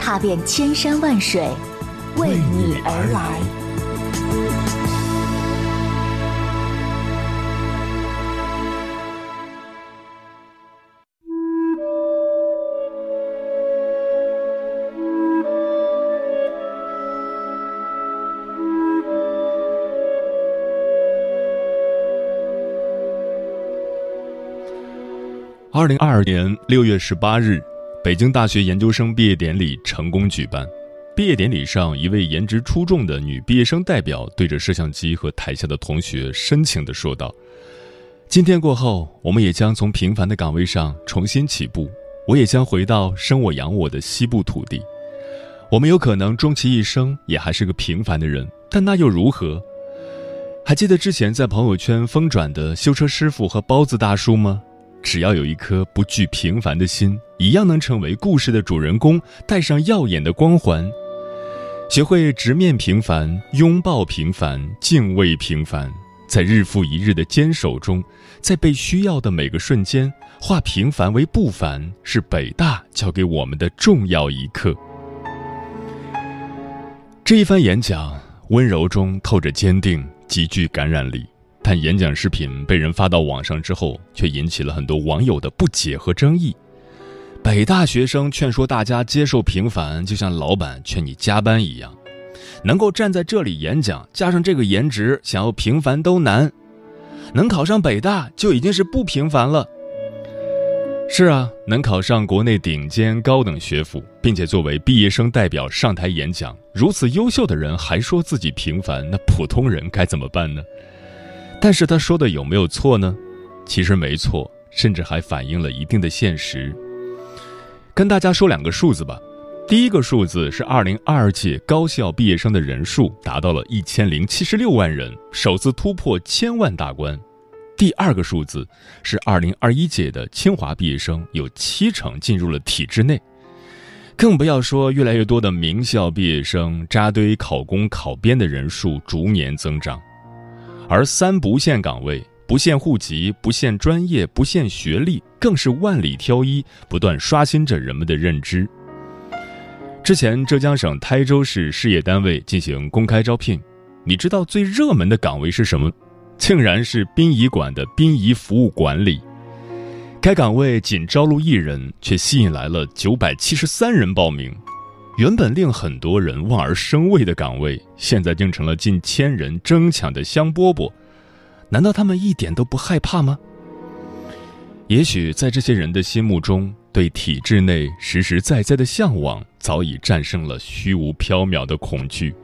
踏遍千山万水，为你而来。二零二二年六月十八日，北京大学研究生毕业典礼成功举办。毕业典礼上，一位颜值出众的女毕业生代表对着摄像机和台下的同学深情地说道：“今天过后，我们也将从平凡的岗位上重新起步，我也将回到生我养我的西部土地。我们有可能终其一生也还是个平凡的人，但那又如何？还记得之前在朋友圈疯转的修车师傅和包子大叔吗？”只要有一颗不惧平凡的心，一样能成为故事的主人公，带上耀眼的光环。学会直面平凡，拥抱平凡，敬畏平凡，在日复一日的坚守中，在被需要的每个瞬间，化平凡为不凡，是北大教给我们的重要一课。这一番演讲，温柔中透着坚定，极具感染力。但演讲视频被人发到网上之后，却引起了很多网友的不解和争议。北大学生劝说大家接受平凡，就像老板劝你加班一样。能够站在这里演讲，加上这个颜值，想要平凡都难。能考上北大就已经是不平凡了。是啊，能考上国内顶尖高等学府，并且作为毕业生代表上台演讲，如此优秀的人还说自己平凡，那普通人该怎么办呢？但是他说的有没有错呢？其实没错，甚至还反映了一定的现实。跟大家说两个数字吧。第一个数字是二零二二届高校毕业生的人数达到了一千零七十六万人，首次突破千万大关。第二个数字是二零二一届的清华毕业生有七成进入了体制内，更不要说越来越多的名校毕业生扎堆考公考编的人数逐年增长。而三不限岗位，不限户籍，不限专业，不限学历，更是万里挑一，不断刷新着人们的认知。之前浙江省台州市事业单位进行公开招聘，你知道最热门的岗位是什么？竟然是殡仪馆的殡仪服务管理。该岗位仅招录一人，却吸引来了九百七十三人报名。原本令很多人望而生畏的岗位，现在竟成了近千人争抢的香饽饽。难道他们一点都不害怕吗？也许在这些人的心目中，对体制内实实在在的向往早已战胜了虚无缥缈的恐惧。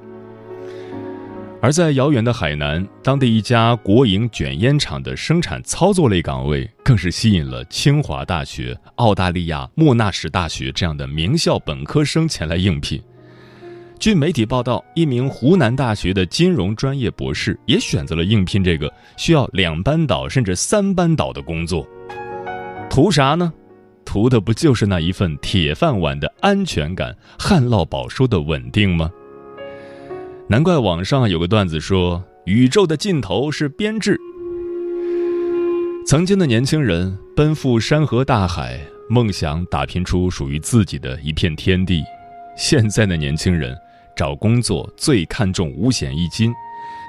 而在遥远的海南，当地一家国营卷烟厂的生产操作类岗位，更是吸引了清华大学、澳大利亚莫纳什大学这样的名校本科生前来应聘。据媒体报道，一名湖南大学的金融专业博士也选择了应聘这个需要两班倒甚至三班倒的工作。图啥呢？图的不就是那一份铁饭碗的安全感、旱涝保收的稳定吗？难怪网上有个段子说：“宇宙的尽头是编制。”曾经的年轻人奔赴山河大海，梦想打拼出属于自己的一片天地；现在的年轻人找工作最看重五险一金，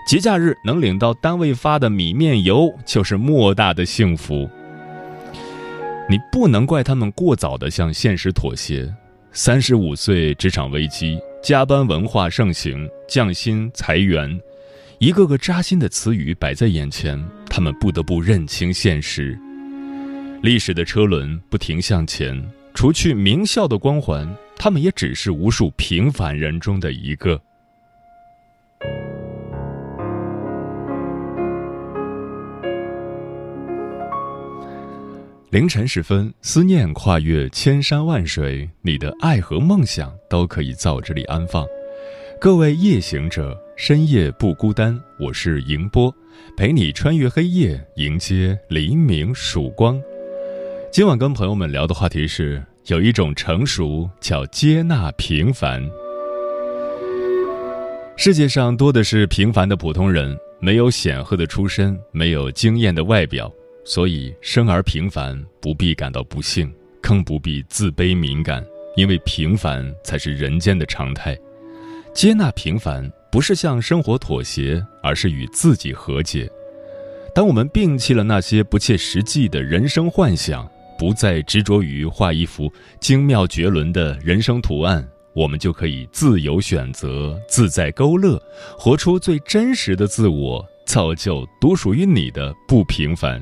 节假日能领到单位发的米面油就是莫大的幸福。你不能怪他们过早的向现实妥协。三十五岁，职场危机。加班文化盛行，降薪裁员，一个个扎心的词语摆在眼前，他们不得不认清现实。历史的车轮不停向前，除去名校的光环，他们也只是无数平凡人中的一个。凌晨时分，思念跨越千山万水，你的爱和梦想都可以在这里安放。各位夜行者，深夜不孤单，我是迎波，陪你穿越黑夜，迎接黎明曙光。今晚跟朋友们聊的话题是：有一种成熟叫接纳平凡。世界上多的是平凡的普通人，没有显赫的出身，没有惊艳的外表，所以生而平凡，不必感到不幸，更不必自卑敏感，因为平凡才是人间的常态。接纳平凡，不是向生活妥协，而是与自己和解。当我们摒弃了那些不切实际的人生幻想，不再执着于画一幅精妙绝伦的人生图案。我们就可以自由选择、自在勾勒，活出最真实的自我，造就独属于你的不平凡。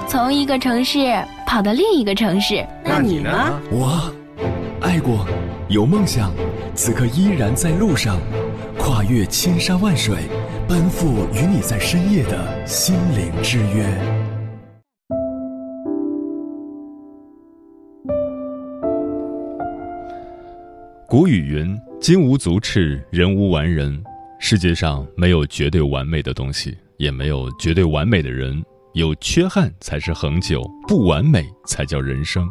从一个城市跑到另一个城市。那你呢？我爱过，有梦想，此刻依然在路上，跨越千山万水，奔赴与你在深夜的心灵之约。古语云：“金无足赤，人无完人。”世界上没有绝对完美的东西，也没有绝对完美的人。有缺憾才是恒久，不完美才叫人生。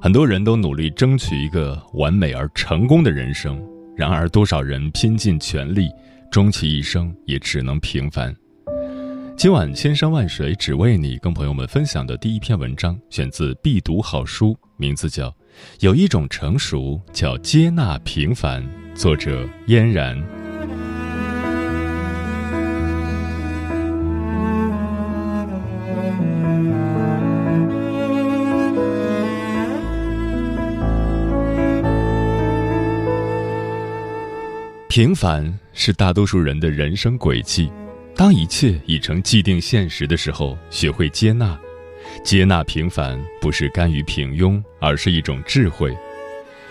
很多人都努力争取一个完美而成功的人生，然而多少人拼尽全力，终其一生也只能平凡。今晚千山万水只为你，跟朋友们分享的第一篇文章，选自必读好书，名字叫《有一种成熟叫接纳平凡》，作者嫣然。平凡是大多数人的人生轨迹。当一切已成既定现实的时候，学会接纳，接纳平凡不是甘于平庸，而是一种智慧。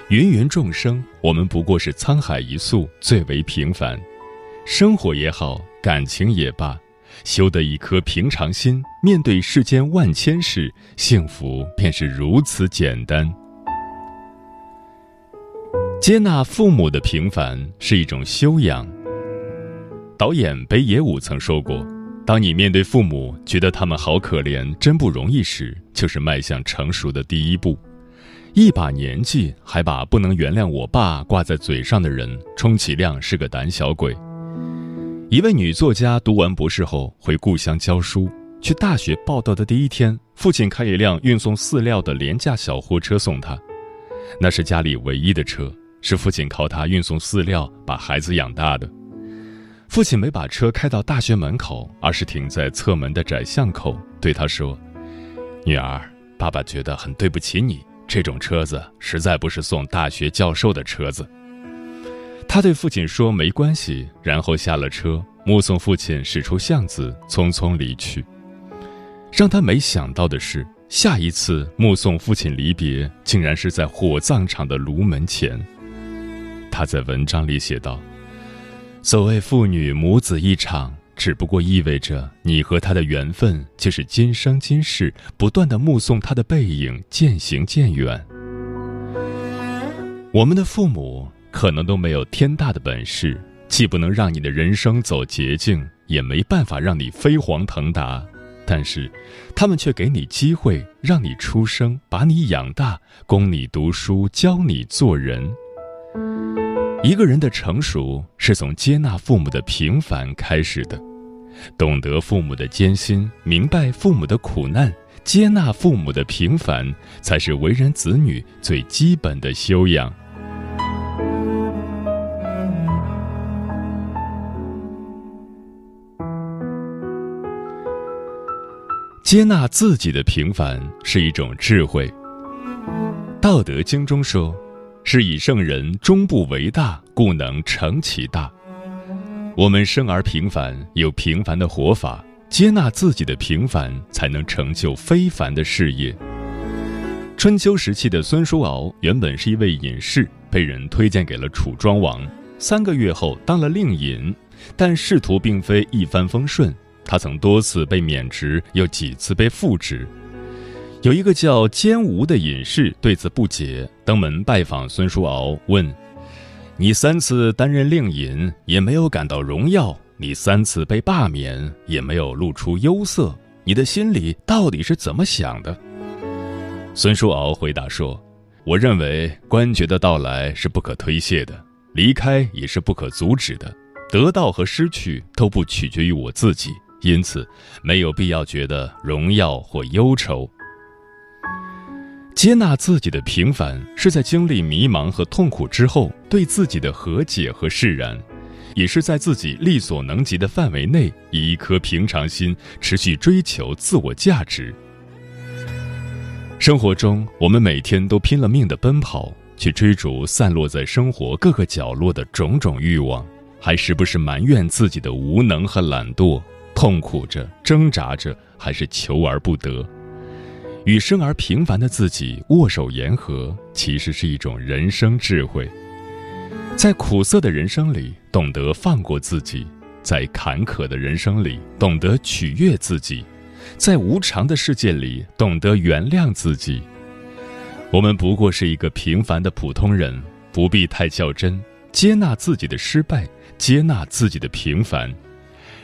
芸芸众生，我们不过是沧海一粟，最为平凡。生活也好，感情也罢，修得一颗平常心，面对世间万千事，幸福便是如此简单。接纳父母的平凡是一种修养。导演北野武曾说过：“当你面对父母，觉得他们好可怜，真不容易时，就是迈向成熟的第一步。”一把年纪还把“不能原谅我爸”挂在嘴上的人，充其量是个胆小鬼。一位女作家读完博士后回故乡教书，去大学报道的第一天，父亲开一辆运送饲料的廉价小货车送她，那是家里唯一的车。是父亲靠他运送饲料把孩子养大的。父亲没把车开到大学门口，而是停在侧门的窄巷口，对他说：“女儿，爸爸觉得很对不起你，这种车子实在不是送大学教授的车子。”他对父亲说：“没关系。”然后下了车，目送父亲驶出巷子，匆匆离去。让他没想到的是，下一次目送父亲离别，竟然是在火葬场的炉门前。他在文章里写道：“所谓父女母子一场，只不过意味着你和他的缘分，就是今生今世不断的目送他的背影渐行渐远。我们的父母可能都没有天大的本事，既不能让你的人生走捷径，也没办法让你飞黄腾达，但是，他们却给你机会，让你出生，把你养大，供你读书，教你做人。”一个人的成熟是从接纳父母的平凡开始的，懂得父母的艰辛，明白父母的苦难，接纳父母的平凡，才是为人子女最基本的修养。接纳自己的平凡是一种智慧。《道德经》中说：“是以圣人终不为大，故能成其大。”我们生而平凡，有平凡的活法，接纳自己的平凡，才能成就非凡的事业。春秋时期的孙叔敖原本是一位隐士，被人推荐给了楚庄王，三个月后当了令尹，但仕途并非一帆风顺。他曾多次被免职，又几次被复职。有一个叫坚吴的隐士对此不解，登门拜访孙叔敖，问：“你三次担任令尹，也没有感到荣耀；你三次被罢免，也没有露出忧色。你的心里到底是怎么想的？”孙叔敖回答说：“我认为官爵的到来是不可推卸的，离开也是不可阻止的，得到和失去都不取决于我自己。”因此，没有必要觉得荣耀或忧愁。接纳自己的平凡，是在经历迷茫和痛苦之后对自己的和解和释然，也是在自己力所能及的范围内，以一颗平常心持续追求自我价值。生活中，我们每天都拼了命的奔跑，去追逐散落在生活各个角落的种种欲望，还时不时埋怨自己的无能和懒惰。痛苦着，挣扎着，还是求而不得。与生而平凡的自己握手言和，其实是一种人生智慧。在苦涩的人生里，懂得放过自己；在坎坷的人生里，懂得取悦自己；在无常的世界里，懂得原谅自己。我们不过是一个平凡的普通人，不必太较真，接纳自己的失败，接纳自己的平凡。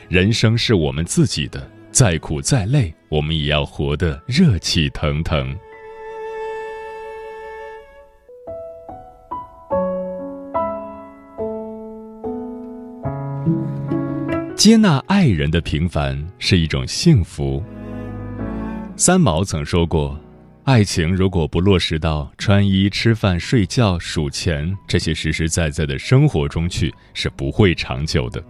人生是我们自己的，再苦再累，我们也要活得热气腾腾。接纳爱人的平凡是一种幸福。三毛曾说过：“爱情如果不落实到穿衣、吃饭、睡觉、数钱这些实实在在的生活中去，是不会长久的。”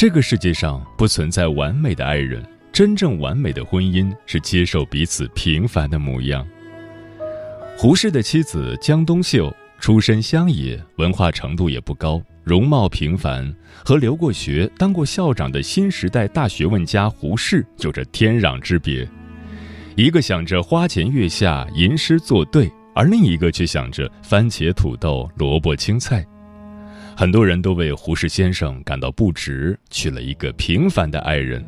这个世界上不存在完美的爱人，真正完美的婚姻是接受彼此平凡的模样。胡适的妻子江冬秀出身乡野，文化程度也不高，容貌平凡，和留过学、当过校长的新时代大学问家胡适有着天壤之别。一个想着花前月下吟诗作对，而另一个却想着番茄土豆萝卜青菜。很多人都为胡适先生感到不值，娶了一个平凡的爱人。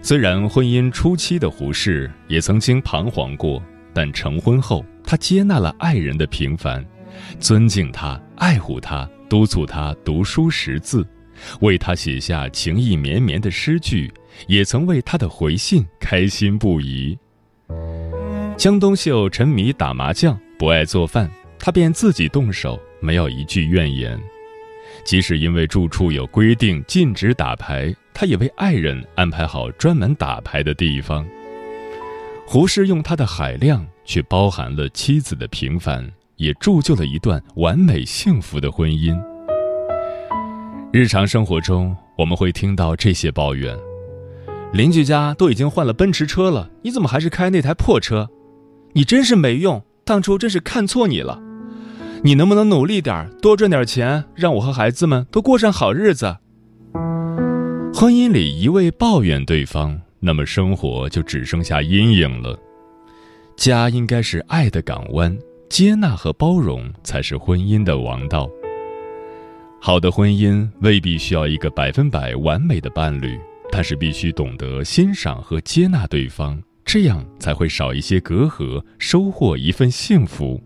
虽然婚姻初期的胡适也曾经彷徨过，但成婚后，他接纳了爱人的平凡，尊敬他，爱护他，督促他读书识字，为他写下情意绵绵的诗句，也曾为他的回信开心不已。江冬秀沉迷打麻将，不爱做饭，他便自己动手，没有一句怨言。即使因为住处有规定禁止打牌，他也为爱人安排好专门打牌的地方。胡适用他的海量，却包含了妻子的平凡，也铸就了一段完美幸福的婚姻。日常生活中，我们会听到这些抱怨：邻居家都已经换了奔驰车了，你怎么还是开那台破车？你真是没用，当初真是看错你了。你能不能努力点多赚点钱，让我和孩子们都过上好日子？婚姻里一味抱怨对方，那么生活就只剩下阴影了。家应该是爱的港湾，接纳和包容才是婚姻的王道。好的婚姻未必需要一个百分百完美的伴侣，但是必须懂得欣赏和接纳对方，这样才会少一些隔阂，收获一份幸福。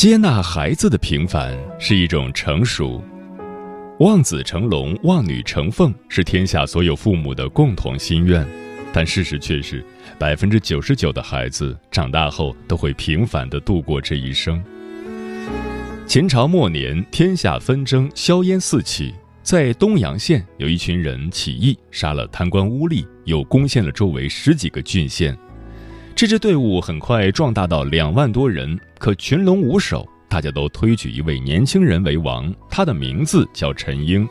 接纳孩子的平凡是一种成熟。望子成龙，望女成凤是天下所有父母的共同心愿。但事实却是，百分之九十九的孩子长大后都会平凡的度过这一生。秦朝末年，天下纷争，硝烟四起，在东阳县有一群人起义，杀了贪官污吏，又攻陷了周围十几个郡县。这支队伍很快壮大到两万多人，可群龙无首，大家都推举一位年轻人为王，他的名字叫陈英。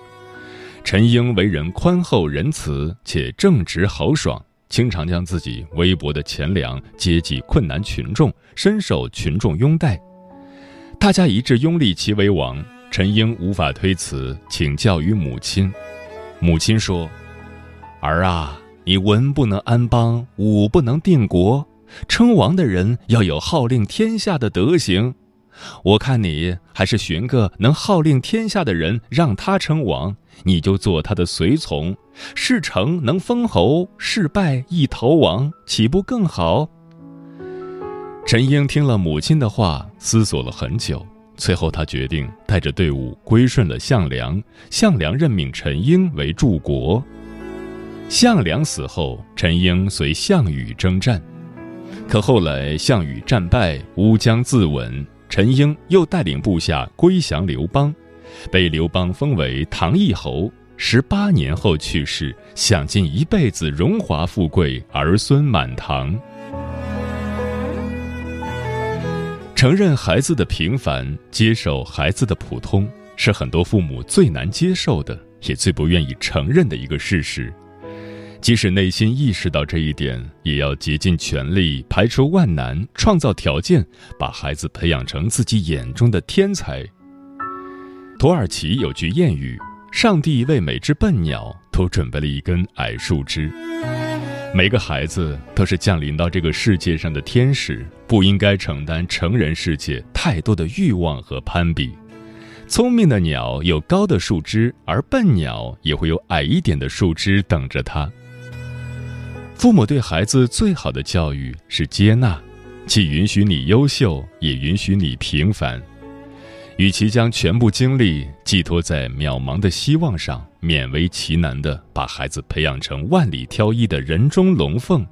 陈英为人宽厚仁慈，且正直豪爽。经常将自己微薄的钱粮接济困难群众，深受群众拥戴。大家一致拥立其为王，陈英无法推辞，请教于母亲。母亲说：“儿啊，你文不能安邦，武不能定国，称王的人要有号令天下的德行。我看你还是寻个能号令天下的人，让他称王。”你就做他的随从，事成能封侯，事败亦逃亡，岂不更好？陈英听了母亲的话，思索了很久，最后他决定带着队伍归顺了项梁。项梁任命陈英为柱国。项梁死后，陈英随项羽征战，可后来项羽战败，乌江自刎，陈英又带领部下归降刘邦。被刘邦封为唐义侯，十八年后去世，享尽一辈子荣华富贵，儿孙满堂。承认孩子的平凡，接受孩子的普通，是很多父母最难接受的，也最不愿意承认的一个事实。即使内心意识到这一点，也要竭尽全力，排除万难，创造条件，把孩子培养成自己眼中的天才。土耳其有句谚语：“上帝为每只笨鸟都准备了一根矮树枝。”每个孩子都是降临到这个世界上的天使，不应该承担成人世界太多的欲望和攀比。聪明的鸟有高的树枝，而笨鸟也会有矮一点的树枝等着它。父母对孩子最好的教育是接纳，既允许你优秀，也允许你平凡。与其将全部精力寄托在渺茫的希望上，勉为其难地把孩子培养成万里挑一的人中龙凤，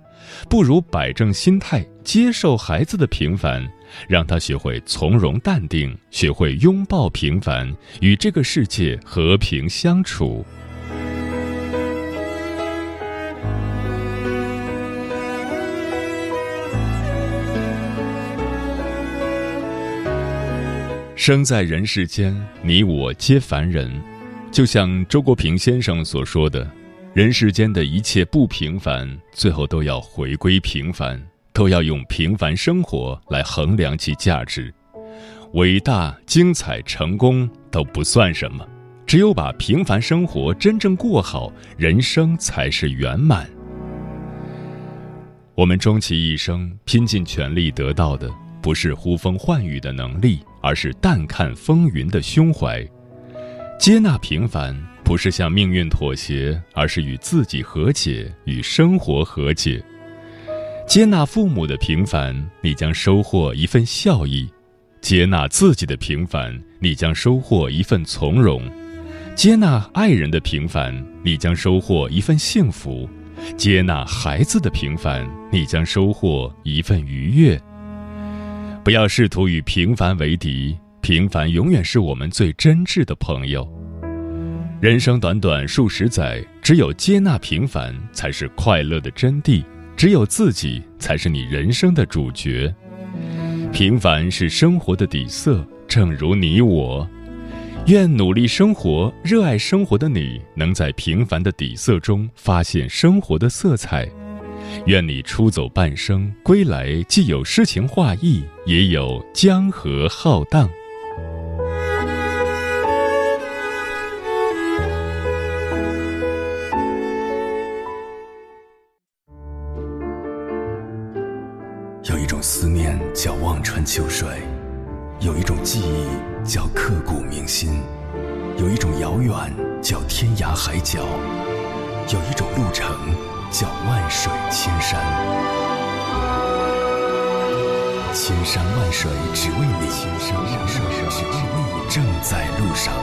不如摆正心态，接受孩子的平凡，让他学会从容淡定，学会拥抱平凡，与这个世界和平相处。生在人世间，你我皆凡人，就像周国平先生所说的：“人世间的一切不平凡，最后都要回归平凡，都要用平凡生活来衡量其价值。伟大、精彩、成功都不算什么，只有把平凡生活真正过好，人生才是圆满。我们终其一生拼尽全力得到的，不是呼风唤雨的能力。”而是淡看风云的胸怀，接纳平凡，不是向命运妥协，而是与自己和解，与生活和解。接纳父母的平凡，你将收获一份孝意；接纳自己的平凡，你将收获一份从容；接纳爱人的平凡，你将收获一份幸福；接纳孩子的平凡，你将收获一份愉悦。不要试图与平凡为敌，平凡永远是我们最真挚的朋友。人生短短数十载，只有接纳平凡，才是快乐的真谛；只有自己，才是你人生的主角。平凡是生活的底色，正如你我。愿努力生活、热爱生活的你，能在平凡的底色中发现生活的色彩。愿你出走半生，归来既有诗情画意，也有江河浩荡。有一种思念叫望穿秋水，有一种记忆叫刻骨铭心，有一种遥远叫天涯海角，有一种路程。叫万水千山。千山万水只为你千山万水只为你正在路上。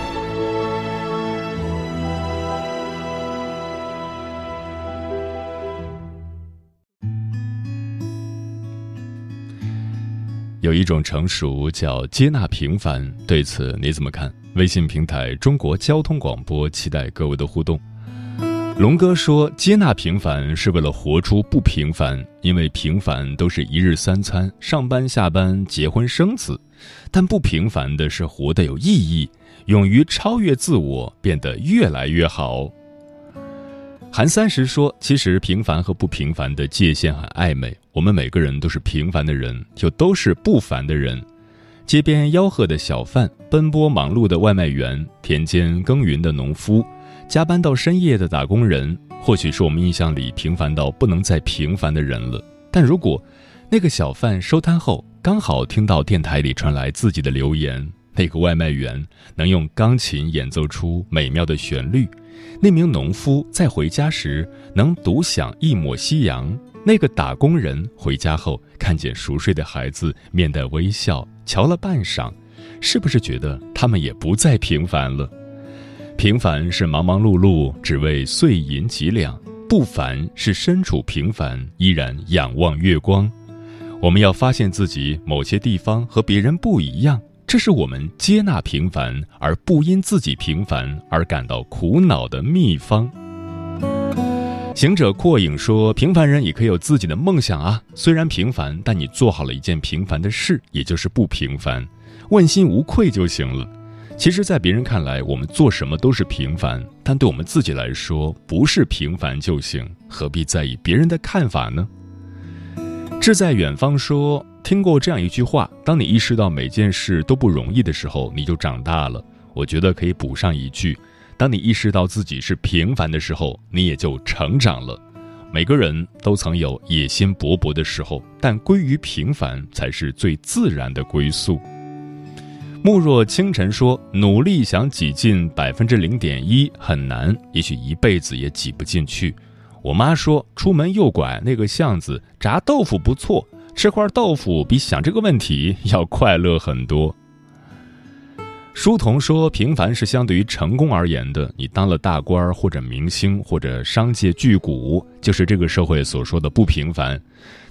有一种成熟叫接纳平凡对此你怎么看？微信平台中国交通广播期待各位的互动。龙哥说：“接纳平凡是为了活出不平凡，因为平凡都是一日三餐、上班下班、结婚生子，但不平凡的是活得有意义，勇于超越自我，变得越来越好。”韩三十说：“其实平凡和不平凡的界限很暧昧，我们每个人都是平凡的人，又都是不凡的人。街边吆喝的小贩，奔波忙碌的外卖员，田间耕耘的农夫。”加班到深夜的打工人，或许是我们印象里平凡到不能再平凡的人了。但如果那个小贩收摊后刚好听到电台里传来自己的留言，那个外卖员能用钢琴演奏出美妙的旋律，那名农夫在回家时能独享一抹夕阳，那个打工人回家后看见熟睡的孩子面带微笑，瞧了半晌，是不是觉得他们也不再平凡了？平凡是忙忙碌碌，只为碎银几两；不凡是身处平凡，依然仰望月光。我们要发现自己某些地方和别人不一样，这是我们接纳平凡而不因自己平凡而感到苦恼的秘方。行者阔影说：“平凡人也可以有自己的梦想啊！虽然平凡，但你做好了一件平凡的事，也就是不平凡，问心无愧就行了。”其实，在别人看来，我们做什么都是平凡，但对我们自己来说，不是平凡就行，何必在意别人的看法呢？志在远方说，听过这样一句话：当你意识到每件事都不容易的时候，你就长大了。我觉得可以补上一句：当你意识到自己是平凡的时候，你也就成长了。每个人都曾有野心勃勃的时候，但归于平凡才是最自然的归宿。慕若清晨说：“努力想挤进百分之零点一很难，也许一辈子也挤不进去。”我妈说：“出门右拐那个巷子炸豆腐不错，吃块豆腐比想这个问题要快乐很多。”书童说：“平凡是相对于成功而言的。你当了大官或者明星或者商界巨贾，就是这个社会所说的不平凡。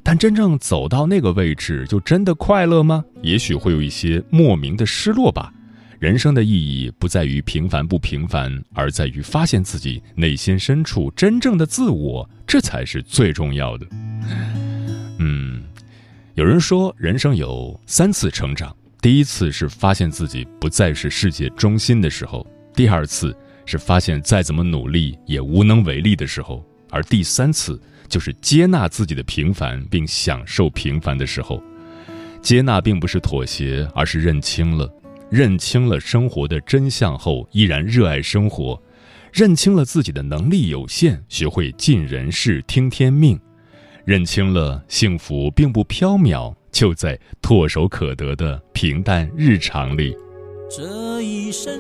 但真正走到那个位置，就真的快乐吗？也许会有一些莫名的失落吧。人生的意义不在于平凡不平凡，而在于发现自己内心深处真正的自我，这才是最重要的。”嗯，有人说，人生有三次成长。第一次是发现自己不再是世界中心的时候，第二次是发现再怎么努力也无能为力的时候，而第三次就是接纳自己的平凡并享受平凡的时候。接纳并不是妥协，而是认清了，认清了生活的真相后，依然热爱生活；认清了自己的能力有限，学会尽人事听天命；认清了幸福并不缥缈。就在唾手可得的平淡日常里。这一生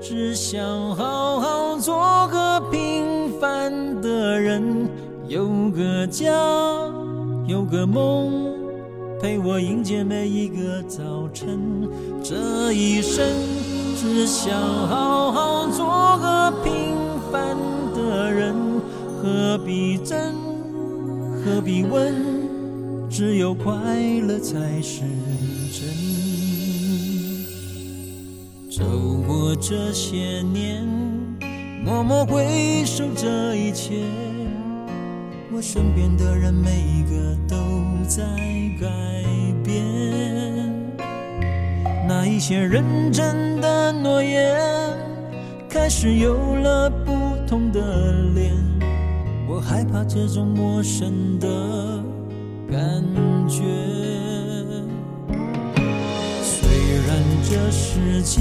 只想好好做个平凡的人，有个家，有个梦，陪我迎接每一个早晨。这一生只想好好做个平凡的人，何必争，何必问？只有快乐才是真。走过这些年，默默回首这一切，我身边的人每一个都在改变。那一些认真的诺言，开始有了不同的脸。我害怕这种陌生的。感觉，虽然这世界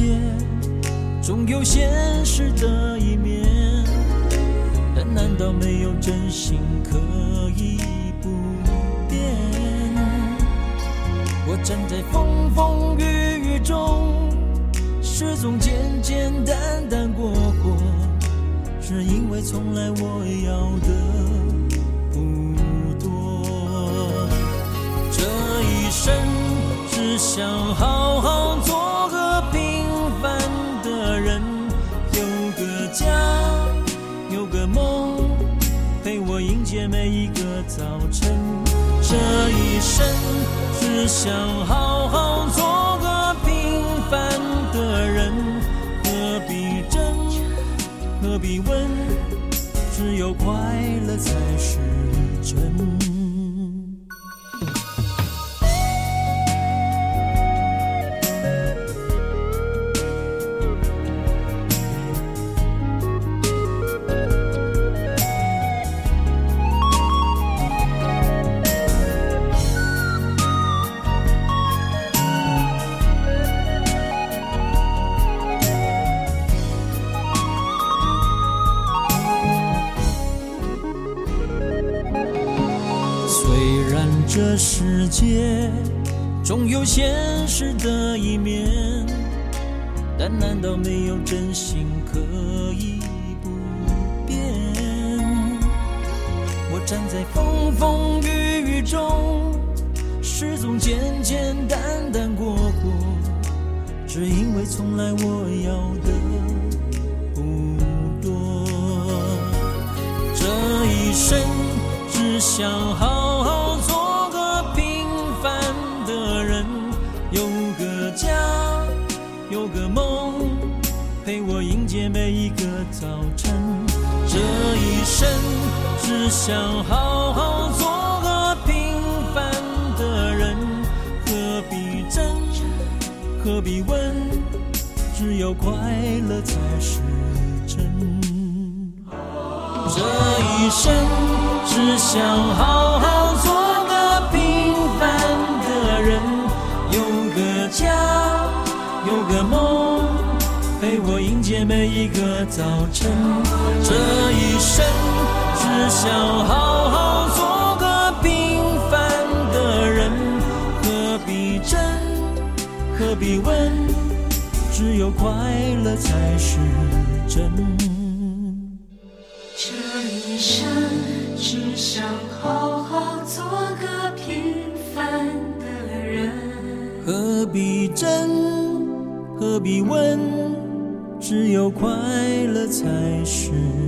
总有现实的一面，但难道没有真心可以不变？我站在风风雨雨中，始终简简单单过活，是因为从来我要的不多，这一。生只想好好做个平凡的人，有个家，有个梦，陪我迎接每一个早晨。这一生只想好好。必问？只有快乐才是真。总有现实的一面，但难道没有真心可以不变？我站在风风雨雨中，始终简简单单过过，只因为从来我要的不多。这一生只想好每一个早晨，这一生只想好好做个平凡的人，何必争，何必问，只有快乐才是真。这一生只想好好做个平凡的人，有个家，有个梦。每一个早晨，这一生只想好好做个平凡的人，何必争，何必问，只有快乐才是真。这一生只想好好做个平凡的人，何必争，何必问。只有快乐才是。